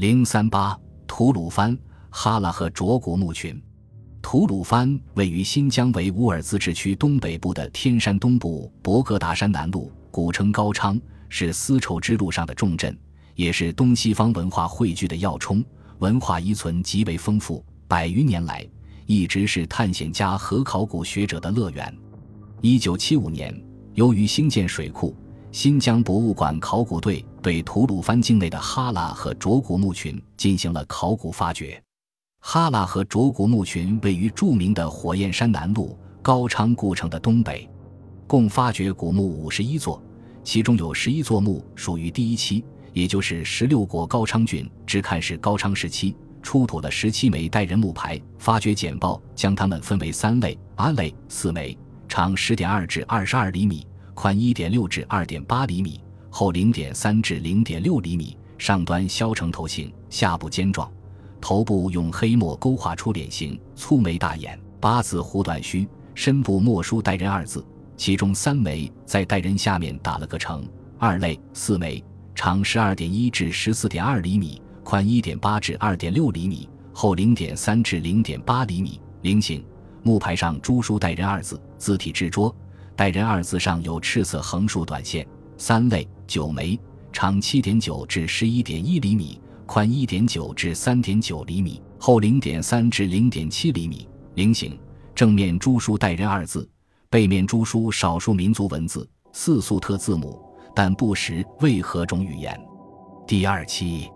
零三八吐鲁番哈拉和卓古墓群。吐鲁番位于新疆维吾尔自治区东北部的天山东部博格达山南麓，古称高昌，是丝绸之路上的重镇，也是东西方文化汇聚的要冲，文化遗存极为丰富。百余年来，一直是探险家和考古学者的乐园。一九七五年，由于兴建水库。新疆博物馆考古队对吐鲁番境内的哈拉和卓古墓群进行了考古发掘。哈拉和卓古墓群位于著名的火焰山南麓高昌故城的东北，共发掘古墓五十一座，其中有十一座墓属于第一期，也就是十六国高昌郡至看是高昌时期，出土了十七枚带人木牌。发掘简报将它们分为三类：阿类四枚，长十点二至二十二厘米。宽一点六至二点八厘米，厚零点三至零点六厘米，上端削成头形，下部尖状，头部用黑墨勾画出脸型，粗眉大眼，八字胡短须，身部墨书“代人”二字，其中三枚在“代人”下面打了个成。二类四枚，长十二点一至十四点二厘米，宽一点八至二点六厘米，厚零点三至零点八厘米，菱形，木牌上朱书“代人”二字，字体执拙。代人二字上有赤色横竖短线，三类九枚，长七点九至十一点一厘米，宽一点九至三点九厘米，厚零点三至零点七厘米，菱形。正面朱书代人二字，背面朱书少数民族文字四粟特字母，但不识为何种语言。第二期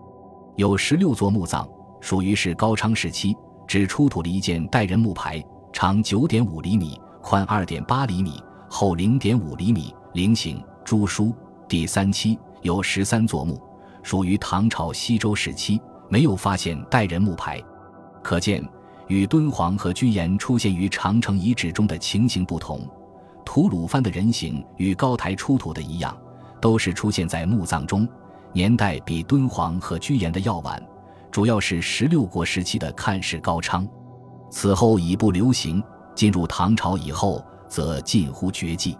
有十六座墓葬，属于是高昌时期，只出土了一件代人木牌，长九点五厘米，宽二点八厘米。厚零点五厘米，菱形，朱书。第三期有十三座墓，属于唐朝西周时期，没有发现代人木牌，可见与敦煌和居延出现于长城遗址中的情形不同。吐鲁番的人形与高台出土的一样，都是出现在墓葬中，年代比敦煌和居延的要晚，主要是十六国时期的看氏高昌，此后已不流行。进入唐朝以后。则近乎绝迹，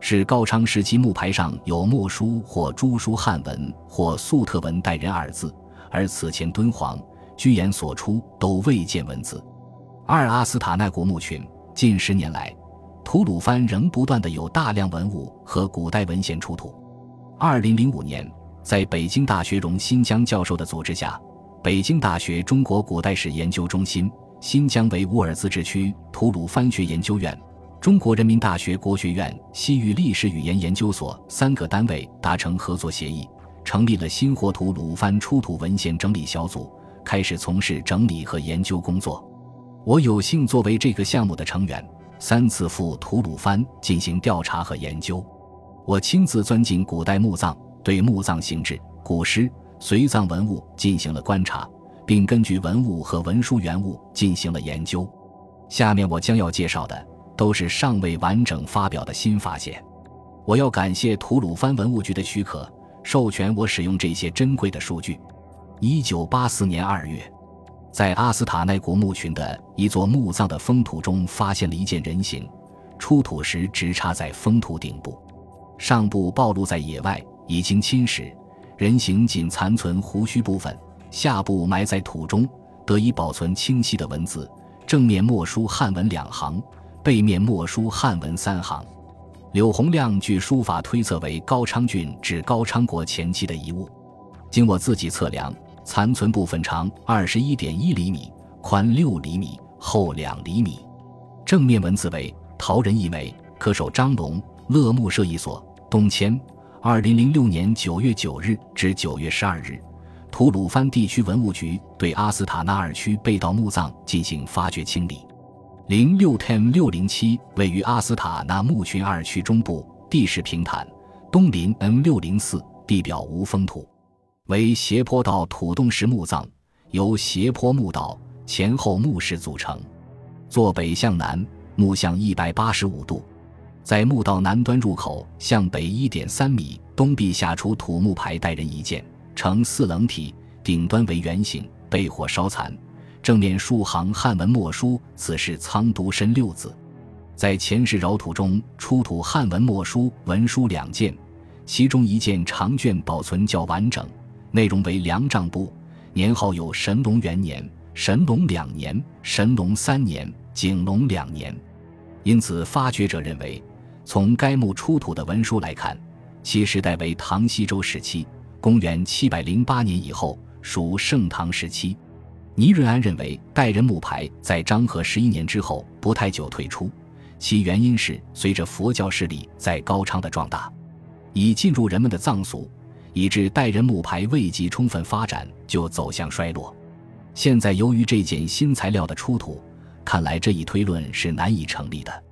是高昌时期木牌上有墨书或朱书汉文或粟特文代人二字，而此前敦煌、居延所出都未见文字。二阿斯塔纳古墓群，近十年来，吐鲁番仍不断的有大量文物和古代文献出土。二零零五年，在北京大学荣新疆教授的组织下，北京大学中国古代史研究中心、新疆维吾尔自治区吐鲁番学研究院。中国人民大学国学院西域历史语言研究所三个单位达成合作协议，成立了新火土鲁番出土文献整理小组，开始从事整理和研究工作。我有幸作为这个项目的成员，三次赴吐鲁番进行调查和研究。我亲自钻进古代墓葬，对墓葬形制、古尸、随葬文物进行了观察，并根据文物和文书原物进行了研究。下面我将要介绍的。都是尚未完整发表的新发现，我要感谢吐鲁番文物局的许可，授权我使用这些珍贵的数据。一九八四年二月，在阿斯塔奈古墓群的一座墓葬的封土中，发现了一件人形，出土时直插在封土顶部，上部暴露在野外，已经侵蚀，人形仅残存胡须部分，下部埋在土中，得以保存清晰的文字，正面墨书汉文两行。背面墨书汉文三行，柳洪亮据书法推测为高昌郡至高昌国前期的遗物。经我自己测量，残存部分长二十一点一厘米，宽六厘米，厚两厘米。正面文字为“陶人一枚，刻守张龙，乐木社一所，东迁。二零零六年九月九日至九月十二日，吐鲁番地区文物局对阿斯塔纳尔区被盗墓葬进行发掘清理。零六 ten 六零七位于阿斯塔纳墓群二区中部，地势平坦，东临 N 六零四，地表无封土，为斜坡道土洞式墓葬，由斜坡墓道前后墓室组成。坐北向南，墓向一百八十五度，在墓道南端入口向北一点三米东壁下出土木牌带人一件，呈四棱体，顶端为圆形，被火烧残。正面数行汉文墨书，此是苍都申六字。在前世扰土中出土汉文墨书文书两件，其中一件长卷保存较完整，内容为梁丈部，年号有神龙元年、神龙两年、神龙三年、景龙两年。因此，发掘者认为，从该墓出土的文书来看，其时代为唐西周时期，公元七百零八年以后，属盛唐时期。倪瑞安认为，代人木牌在张和十一年之后不太久退出，其原因是随着佛教势力在高昌的壮大，已进入人们的藏俗，以致代人木牌未及充分发展就走向衰落。现在由于这件新材料的出土，看来这一推论是难以成立的。